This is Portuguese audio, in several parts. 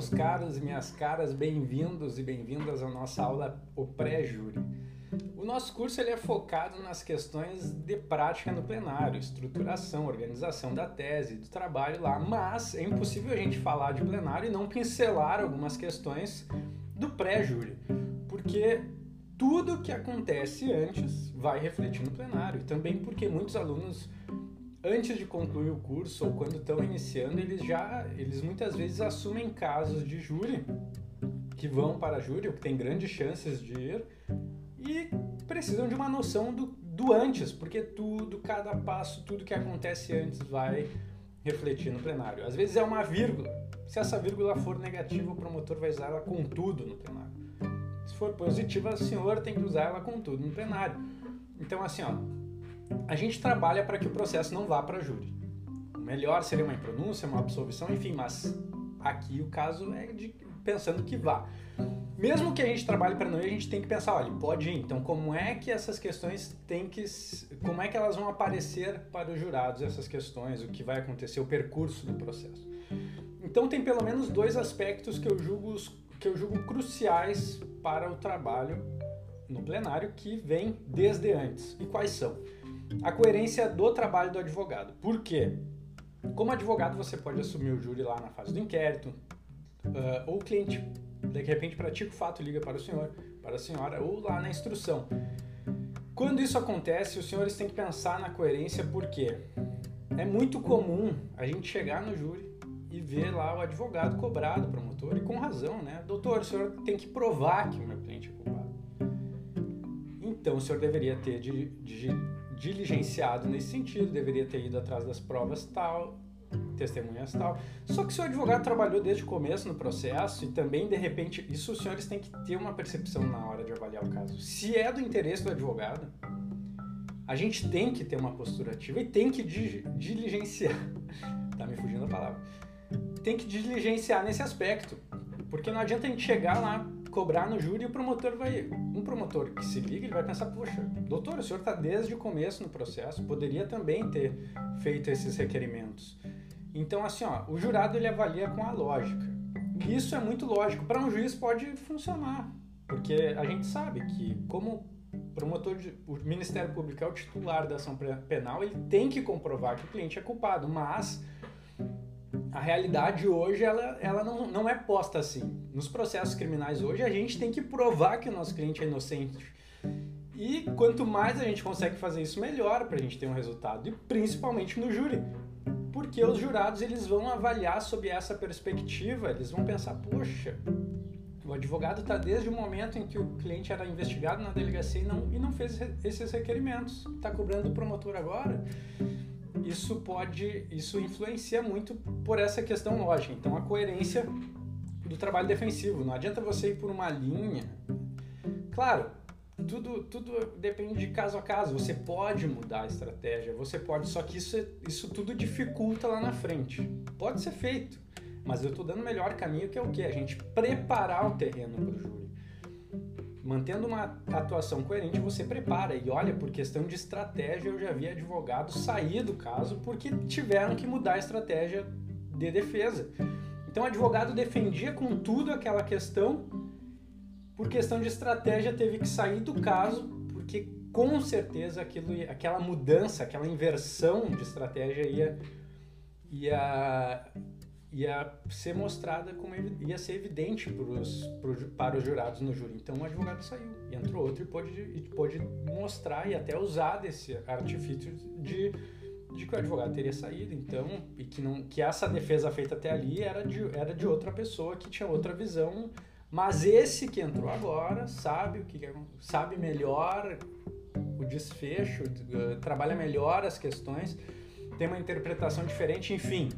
meus caros e minhas caras, bem-vindos e bem-vindas à nossa aula O Pré-Júri. O nosso curso ele é focado nas questões de prática no plenário, estruturação, organização da tese, do trabalho lá, mas é impossível a gente falar de plenário e não pincelar algumas questões do pré-júri, porque tudo que acontece antes vai refletir no plenário, também porque muitos alunos antes de concluir o curso ou quando estão iniciando, eles já, eles muitas vezes assumem casos de júri que vão para júri, ou que tem grandes chances de ir, e precisam de uma noção do, do antes, porque tudo, cada passo, tudo que acontece antes vai refletir no plenário. Às vezes é uma vírgula. Se essa vírgula for negativa, o promotor vai usar ela com tudo no plenário. Se for positiva, o senhor tem que usar ela com tudo no plenário. Então, assim, ó, a gente trabalha para que o processo não vá para júri. O melhor seria uma impronúncia, uma absolvição, enfim, mas aqui o caso é de pensando que vá. Mesmo que a gente trabalhe para não ir, a gente tem que pensar, olha, pode ir. Então, como é que essas questões têm que, como é que elas vão aparecer para os jurados essas questões, o que vai acontecer, o percurso do processo. Então, tem pelo menos dois aspectos que eu julgo que eu julgo cruciais para o trabalho no plenário que vem desde antes. E quais são? A coerência do trabalho do advogado. Por quê? Como advogado, você pode assumir o júri lá na fase do inquérito, uh, ou o cliente, de repente, pratica o fato, liga para o senhor, para a senhora, ou lá na instrução. Quando isso acontece, os senhores têm que pensar na coerência, porque é muito comum a gente chegar no júri e ver lá o advogado cobrado, o promotor, e com razão, né? Doutor, o senhor tem que provar que o meu cliente é culpado. Então, o senhor deveria ter de, de diligenciado nesse sentido, deveria ter ido atrás das provas tal, testemunhas tal. Só que se o advogado trabalhou desde o começo no processo e também, de repente, isso os senhores têm que ter uma percepção na hora de avaliar o caso. Se é do interesse do advogado, a gente tem que ter uma postura ativa e tem que diligenciar. tá me fugindo a palavra. Tem que diligenciar nesse aspecto. Porque não adianta a gente chegar lá cobrar no júri e o promotor vai. Um promotor que se liga, ele vai pensar: poxa, doutor, o senhor está desde o começo no processo, poderia também ter feito esses requerimentos. Então, assim, ó, o jurado ele avalia com a lógica. Isso é muito lógico. Para um juiz pode funcionar, porque a gente sabe que, como promotor de, o Ministério Público é o titular da ação penal, ele tem que comprovar que o cliente é culpado, mas a realidade hoje ela, ela não, não é posta assim. Nos processos criminais hoje, a gente tem que provar que o nosso cliente é inocente. E quanto mais a gente consegue fazer isso, melhor para a gente ter um resultado. E principalmente no júri. Porque os jurados eles vão avaliar sob essa perspectiva, eles vão pensar, poxa, o advogado está desde o momento em que o cliente era investigado na delegacia e não, e não fez esses requerimentos. Está cobrando o promotor agora isso pode, isso influencia muito por essa questão lógica. Então, a coerência do trabalho defensivo. Não adianta você ir por uma linha. Claro, tudo, tudo depende de caso a caso. Você pode mudar a estratégia, você pode, só que isso, isso tudo dificulta lá na frente. Pode ser feito, mas eu estou dando o melhor caminho que é o que? A gente preparar o terreno para o júri mantendo uma atuação coerente, você prepara. E olha, por questão de estratégia, eu já vi advogados sair do caso porque tiveram que mudar a estratégia de defesa. Então, o advogado defendia com tudo aquela questão, por questão de estratégia, teve que sair do caso, porque com certeza aquilo, aquela mudança, aquela inversão de estratégia ia, ia ia ser mostrada como ia ser evidente pros, pros, para os jurados no júri. Então o advogado saiu e entrou outro e pôde, e pôde mostrar e até usar desse artifício de, de que o advogado teria saído, então, e que, não, que essa defesa feita até ali era de, era de outra pessoa que tinha outra visão, mas esse que entrou agora sabe o que sabe melhor o desfecho, trabalha melhor as questões, tem uma interpretação diferente, enfim,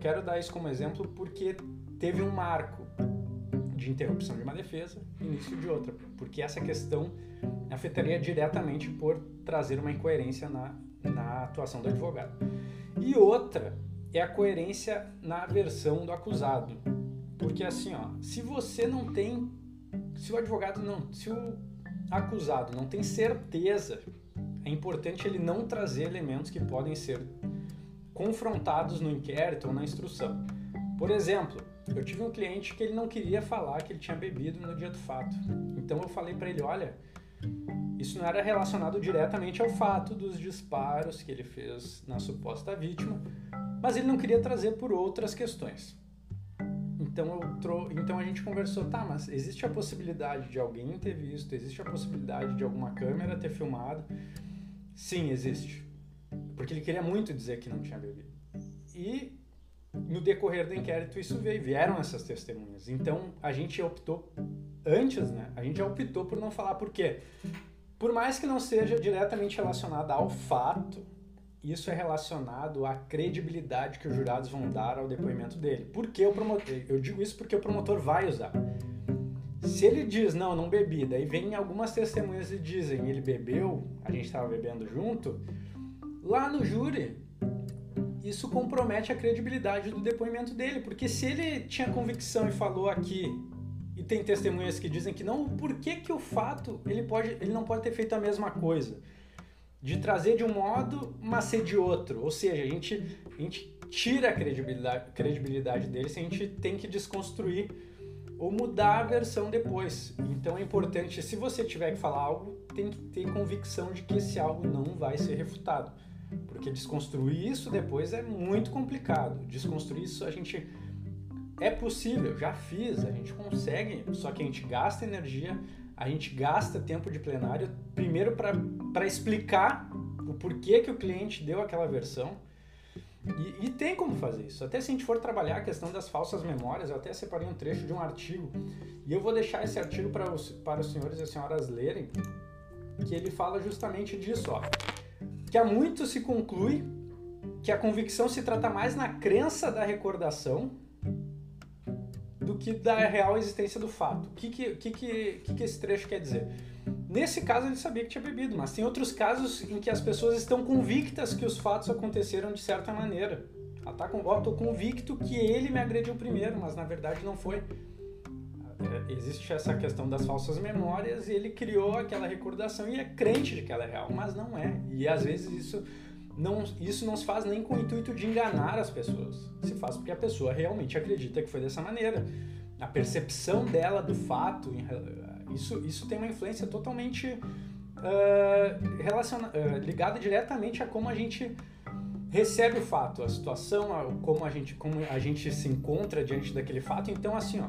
quero dar isso como exemplo porque teve um marco de interrupção de uma defesa, início de outra, porque essa questão afetaria diretamente por trazer uma incoerência na, na atuação do advogado. E outra é a coerência na versão do acusado, porque assim, ó, se você não tem, se o advogado não, se o acusado não tem certeza, é importante ele não trazer elementos que podem ser confrontados no inquérito ou na instrução. Por exemplo, Eu tive um cliente que ele não queria falar que ele tinha bebido no dia do fato. Então eu falei para ele, olha, isso não era relacionado diretamente ao fato dos disparos que ele fez na suposta vítima, mas ele não queria trazer por outras questões. Então, eu tro... então a gente conversou, tá, mas existe a possibilidade de alguém ter visto, existe a possibilidade de alguma câmera ter filmado? Sim, existe. Porque ele queria muito dizer que não tinha bebido. E no decorrer do inquérito isso veio, vieram essas testemunhas. Então a gente optou antes, né? A gente já optou por não falar por quê? Por mais que não seja diretamente relacionado ao fato, isso é relacionado à credibilidade que os jurados vão dar ao depoimento dele. Por que o promotor? Eu digo isso porque o promotor vai usar. Se ele diz, não, não bebi, daí vem algumas testemunhas e dizem, ele bebeu, a gente estava bebendo junto, lá no júri, isso compromete a credibilidade do depoimento dele, porque se ele tinha convicção e falou aqui, e tem testemunhas que dizem que não, por que, que o fato ele, pode, ele não pode ter feito a mesma coisa? de trazer de um modo, mas ser de outro. Ou seja, a gente, a gente tira a credibilidade, credibilidade dele se a gente tem que desconstruir ou mudar a versão depois. Então é importante, se você tiver que falar algo, tem que ter convicção de que esse algo não vai ser refutado. Porque desconstruir isso depois é muito complicado. Desconstruir isso a gente é possível, já fiz, a gente consegue, só que a gente gasta energia, a gente gasta tempo de plenário, primeiro para explicar o porquê que o cliente deu aquela versão. E, e, tem como fazer isso. Até se a gente for trabalhar a questão das falsas memórias, eu até separei um trecho de um artigo. E eu vou deixar esse artigo para os, para os senhores e as senhoras lerem, que ele fala justamente disso. Ó, que há muito se conclui que a convicção se trata mais na crença da recordação do que da real existência do fato. O que, que, que, que, que esse trecho quer dizer? Nesse caso ele sabia que tinha bebido, mas tem outros casos em que as pessoas estão convictas que os fatos aconteceram de certa maneira. Ela tá com, ó, tô convicto que ele me agrediu primeiro, mas na verdade não foi. É, existe essa questão das falsas memórias e ele criou aquela recordação e é crente de que ela é real, mas não é. E às vezes isso não, isso não se faz nem com o intuito de enganar as pessoas. Se faz porque a pessoa realmente acredita que foi dessa maneira. A percepção dela do fato, isso, isso tem uma influência totalmente uh, relaciona, uh, ligada diretamente a como a gente recebe o fato, a situação, a, como, a gente, como a gente se encontra diante daquele fato. Então, assim, ó,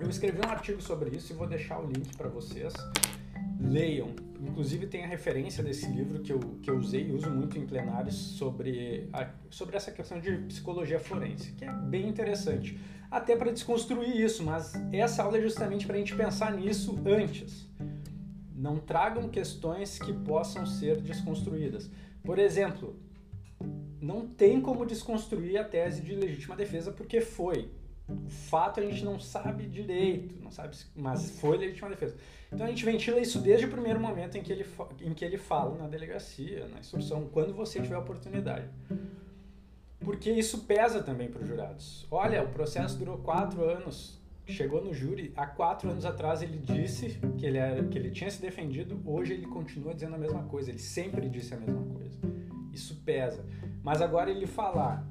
eu escrevi um artigo sobre isso e vou deixar o link para vocês leiam. Inclusive tem a referência desse livro que eu, que eu usei e uso muito em plenários sobre, a, sobre essa questão de psicologia forense, que é bem interessante. Até para desconstruir isso, mas essa aula é justamente para a gente pensar nisso antes. Não tragam questões que possam ser desconstruídas. Por exemplo, não tem como desconstruir a tese de legítima defesa porque foi. O fato a gente não sabe direito, não sabe, mas foi legítima defesa. Então a gente ventila isso desde o primeiro momento em que ele, em que ele fala na delegacia, na instrução, quando você tiver oportunidade. Porque isso pesa também para os jurados. Olha, o processo durou quatro anos, chegou no júri, há quatro anos atrás ele disse que ele, era, que ele tinha se defendido, hoje ele continua dizendo a mesma coisa, ele sempre disse a mesma coisa. Isso pesa. Mas agora ele falar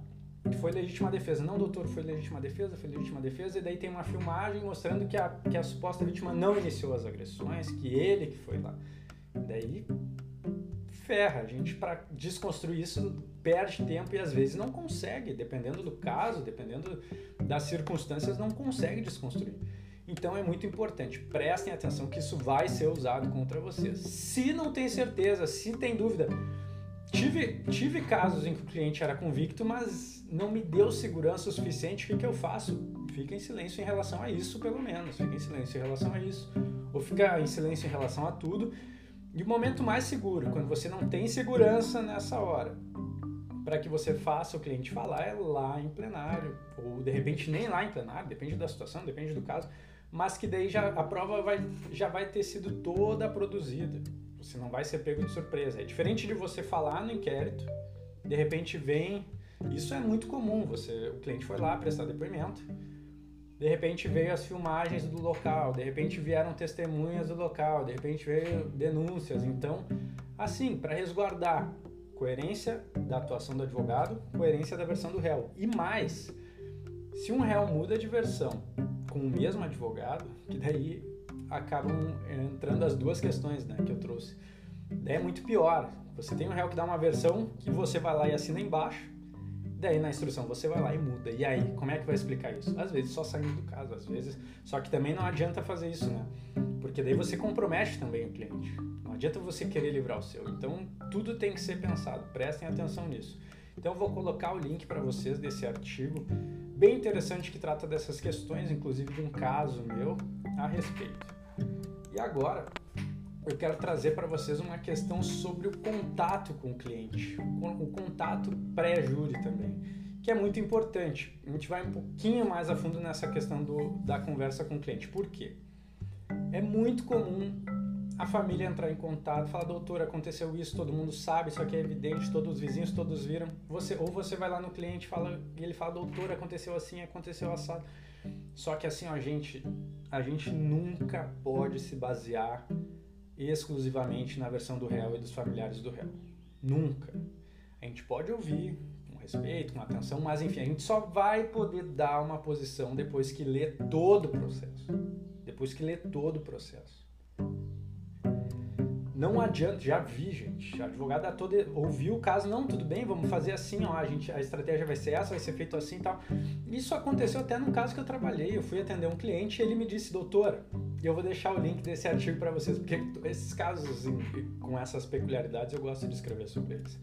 foi legítima defesa. Não, doutor, foi legítima defesa, foi legítima defesa. E daí tem uma filmagem mostrando que a, que a suposta vítima não iniciou as agressões, que ele que foi lá. E daí ferra. A gente, para desconstruir isso, perde tempo e às vezes não consegue, dependendo do caso, dependendo das circunstâncias, não consegue desconstruir. Então é muito importante, prestem atenção que isso vai ser usado contra vocês. Se não tem certeza, se tem dúvida, tive, tive casos em que o cliente era convicto, mas não me deu segurança o suficiente, o que, que eu faço? Fica em silêncio em relação a isso, pelo menos. Fica em silêncio em relação a isso. Ou fica em silêncio em relação a tudo. E o momento mais seguro, quando você não tem segurança nessa hora, para que você faça o cliente falar, é lá em plenário. Ou de repente nem lá em plenário, depende da situação, depende do caso. Mas que daí já, a prova vai, já vai ter sido toda produzida. Você não vai ser pego de surpresa. É diferente de você falar no inquérito, de repente vem isso é muito comum. Você, o cliente foi lá prestar depoimento, de repente veio as filmagens do local, de repente vieram testemunhas do local, de repente veio denúncias. Então, assim, para resguardar coerência da atuação do advogado, coerência da versão do réu. E mais, Se um réu muda de versão com o mesmo advogado, que daí acabam entrando as duas questões né, que eu trouxe. Daí é muito pior. Você tem um réu que dá uma versão que você vai lá e assina embaixo, daí na instrução você vai lá e muda. E aí, como é que vai explicar isso? Às vezes só saindo do caso, às vezes. Só que também não adianta fazer isso, né? Porque daí você compromete também o cliente. Não adianta você querer livrar o seu. Então, tudo tem que ser pensado. Prestem atenção nisso. Então, eu vou colocar o link para vocês desse artigo bem interessante que trata dessas questões, inclusive de um caso meu a respeito. E agora, eu quero trazer para vocês uma questão sobre o contato com o cliente, o contato pré-júri também, que é muito importante. A gente vai um pouquinho mais a fundo nessa questão do, da conversa com o cliente. Por quê? É muito comum a família entrar em contato, falar, doutor, aconteceu isso, todo mundo sabe, isso aqui é evidente, todos os vizinhos, todos viram. Você, ou você vai lá no cliente fala, e ele fala, doutor, aconteceu assim, aconteceu assado. Só que assim, ó, gente, a gente nunca pode se basear exclusivamente na versão do réu e dos familiares do réu. Nunca. A gente pode ouvir com respeito, com atenção, mas enfim, a gente só vai poder dar uma posição depois que lê todo o processo. Depois que lê todo o processo. Não adianta, já vi, gente. A advogada toda ouviu o caso, não, tudo bem, vamos fazer assim, ó, a, gente, a estratégia vai ser essa, vai ser feito assim e tal. Isso aconteceu até num caso que eu trabalhei. Eu fui atender um cliente e ele me disse, doutora, eu vou deixar o link desse artigo para vocês, porque esses casos assim, com essas peculiaridades eu gosto de escrever sobre eles.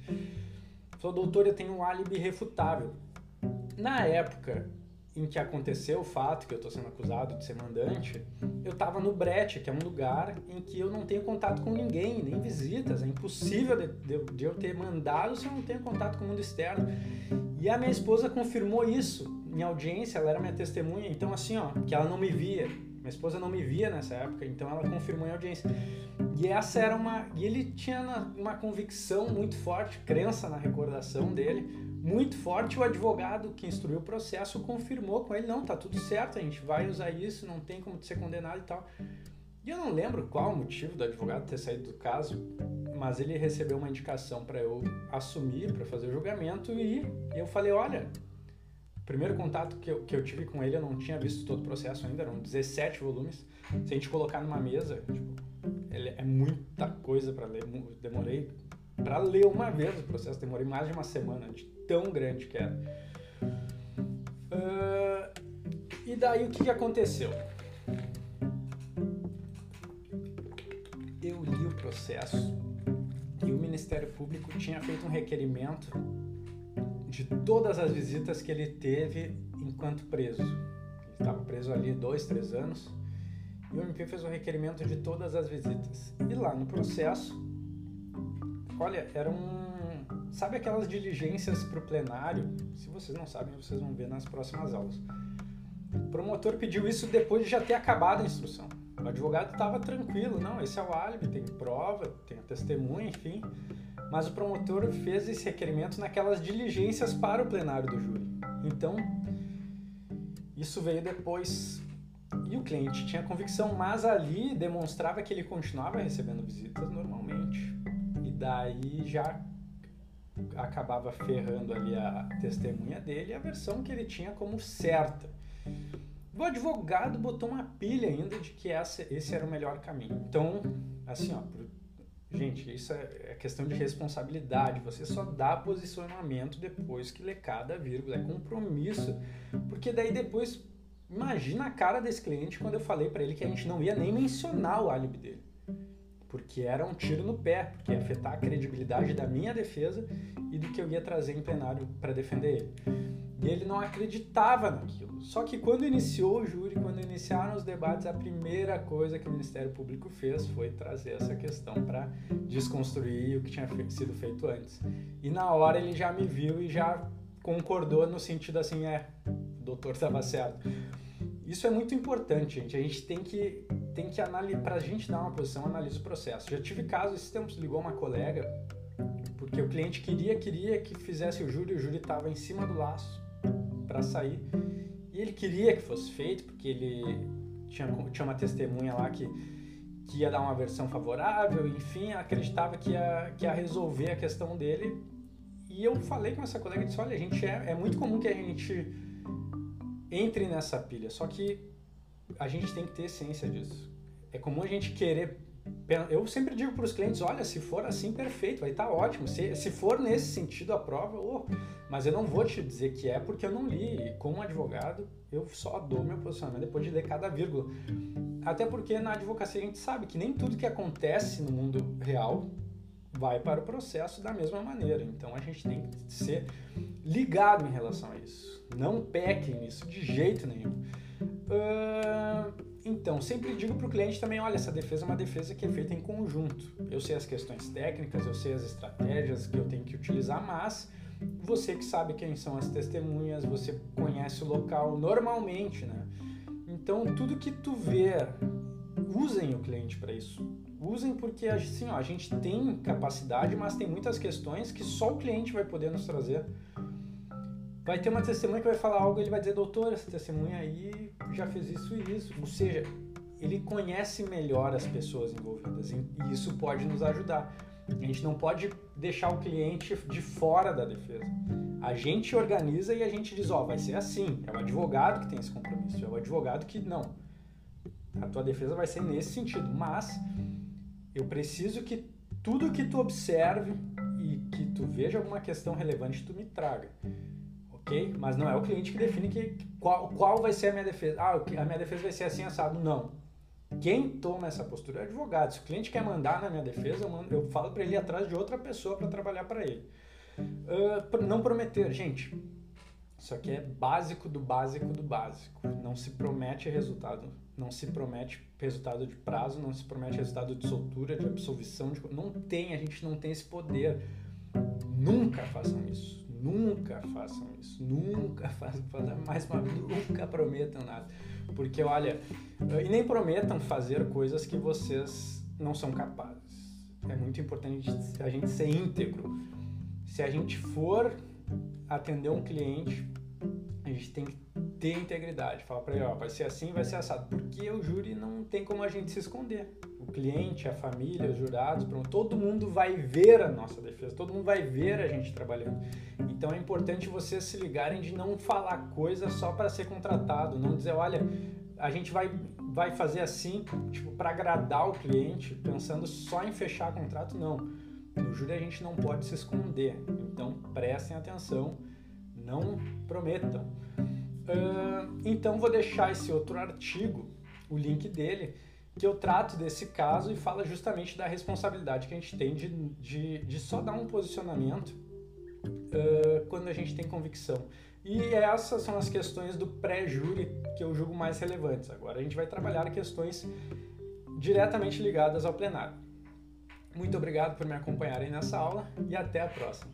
Falou, doutor, eu tenho um álibi refutável. Na época, em que aconteceu o fato que eu estou sendo acusado de ser mandante, eu estava no Brete, que é um lugar em que eu não tenho contato com ninguém, nem visitas. É impossível de, de, de, eu ter mandado se eu não tenho contato com o mundo externo. E a minha esposa confirmou isso em audiência, ela era minha testemunha, então assim, ó, que ela não me via. Minha esposa não me via nessa época, então ela confirmou em audiência. E essa era uma. E ele tinha uma convicção muito forte, crença na recordação dele muito forte. O advogado que instruiu o processo confirmou com ele: não, tá tudo certo, a gente vai usar isso, não tem como ser condenado e tal. E eu não lembro qual o motivo do advogado ter saído do caso, mas ele recebeu uma indicação para eu assumir, para fazer o julgamento, e eu falei: olha, primeiro contato que eu, que eu tive com ele, eu não tinha visto todo o processo ainda, eram 17 volumes. Se a gente colocar numa mesa, tipo, é muita coisa para ler. Demorei para ler uma vez o processo, demorei mais de uma semana de tão grande que era. Uh, e daí o que, que aconteceu? Eu li o processo e o Ministério Público tinha feito um requerimento de todas as visitas que ele teve enquanto preso. Ele estava preso ali dois, três anos e o MP fez um requerimento de todas as visitas. E lá no processo, olha, era um Sabe aquelas diligências para o plenário? Se vocês não sabem, vocês vão ver nas próximas aulas. O promotor pediu isso depois de já ter acabado a instrução. O advogado estava tranquilo, não, esse é o álibi, tem prova, tem a testemunha, enfim. Mas o promotor fez esse requerimento naquelas diligências para o plenário do júri. Então, isso veio depois. E o cliente tinha convicção, mas ali demonstrava que ele continuava recebendo visitas normalmente. E daí já acabava ferrando ali a testemunha dele e a versão que ele tinha como certa. O advogado botou uma pilha ainda de que essa, esse era o melhor caminho. Então, assim, ó, gente, isso é, é questão de responsabilidade. Você só dá posicionamento depois que lê cada vírgula. É compromisso. Porque daí depois, imagina a cara desse cliente quando eu falei para ele que a gente não ia nem mencionar o álibi dele porque era um tiro no pé, porque ia afetar a credibilidade da minha defesa e do que eu ia trazer em plenário para defender ele. E ele não acreditava naquilo. Só que quando iniciou o júri, quando iniciaram os debates, a primeira coisa que o Ministério Público fez foi trazer essa questão para desconstruir o que tinha sido feito antes. E na hora ele já me viu e já concordou no sentido assim, é, o doutor estava certo. Isso é muito importante, gente. A gente tem que tem que analisar, para a gente dar uma posição, analisa o processo. Já tive casos, esses tempos ligou uma colega, porque o cliente queria, queria que fizesse o júri, o júri estava em cima do laço para sair, e ele queria que fosse feito, porque ele tinha, tinha uma testemunha lá que, que ia dar uma versão favorável, enfim, acreditava que ia, que ia resolver a questão dele, e eu falei com essa colega e disse, olha, a gente é, é muito comum que a gente entre nessa pilha. Só que a gente tem que ter ciência disso. É comum a gente querer. Eu sempre digo para os clientes: olha, se for assim, perfeito, estar tá ótimo. Se, se for nesse sentido a prova, oh, mas eu não vou te dizer que é porque eu não li. E como advogado, eu só dou meu posicionamento depois de ler cada vírgula. Até porque na advocacia a gente sabe que nem tudo que acontece no mundo real vai para o processo da mesma maneira. Então a gente tem que ser ligado em relação a isso. Não pequem nisso de jeito nenhum. Uh, então, sempre digo para o cliente também: olha, essa defesa é uma defesa que é feita em conjunto. Eu sei as questões técnicas, eu sei as estratégias que eu tenho que utilizar, mas você que sabe quem são as testemunhas, você conhece o local normalmente, né? Então, tudo que tu vê, usem o cliente para isso. Usem porque assim, ó, a gente tem capacidade, mas tem muitas questões que só o cliente vai poder nos trazer. Vai ter uma testemunha que vai falar algo, ele vai dizer, doutor, essa testemunha aí já fez isso e isso. Ou seja, ele conhece melhor as pessoas envolvidas e isso pode nos ajudar. A gente não pode deixar o cliente de fora da defesa. A gente organiza e a gente diz, ó, oh, vai ser assim. É o advogado que tem esse compromisso, é o advogado que não. A tua defesa vai ser nesse sentido, mas eu preciso que tudo que tu observe e que tu veja alguma questão relevante tu me traga. OK? Mas não é o cliente que define que qual, qual vai ser a minha defesa. Ah, a minha defesa vai ser assim assado. Não. Quem toma essa postura é o advogado. Se o cliente quer mandar na minha defesa, eu, mando, eu falo para ele ir atrás de outra pessoa para trabalhar para ele. Uh, não prometer, gente. Isso aqui é básico do básico do básico. Não se promete resultado. Não se promete resultado de prazo, não se promete resultado de soltura, de absolvição. De... Não tem, a gente não tem esse poder. Nunca façam isso. Nunca façam isso. Nunca façam. Mais uma vez, nunca prometam nada. Porque, olha, e nem prometam fazer coisas que vocês não são capazes. É muito importante a gente ser íntegro. Se a gente for atender um cliente, gente tem que ter integridade. Fala para ele, ó, vai ser assim, vai ser assado. Porque o júri não tem como a gente se esconder. O cliente, a família, os jurados, pronto, todo mundo vai ver a nossa defesa, todo mundo vai ver a gente trabalhando. Então é importante vocês se ligarem de não falar coisa só para ser contratado, não dizer, olha, a gente vai vai fazer assim, tipo, para agradar o cliente, pensando só em fechar contrato, não. No júri a gente não pode se esconder. Então prestem atenção, não prometam. Uh, então vou deixar esse outro artigo, o link dele, que eu trato desse caso e fala justamente da responsabilidade que a gente tem de, de, de só dar um posicionamento uh, quando a gente tem convicção. E essas são as questões do pré-júri que eu julgo mais relevantes. Agora a gente vai trabalhar questões diretamente ligadas ao plenário. Muito obrigado por me acompanharem nessa aula e até a próxima.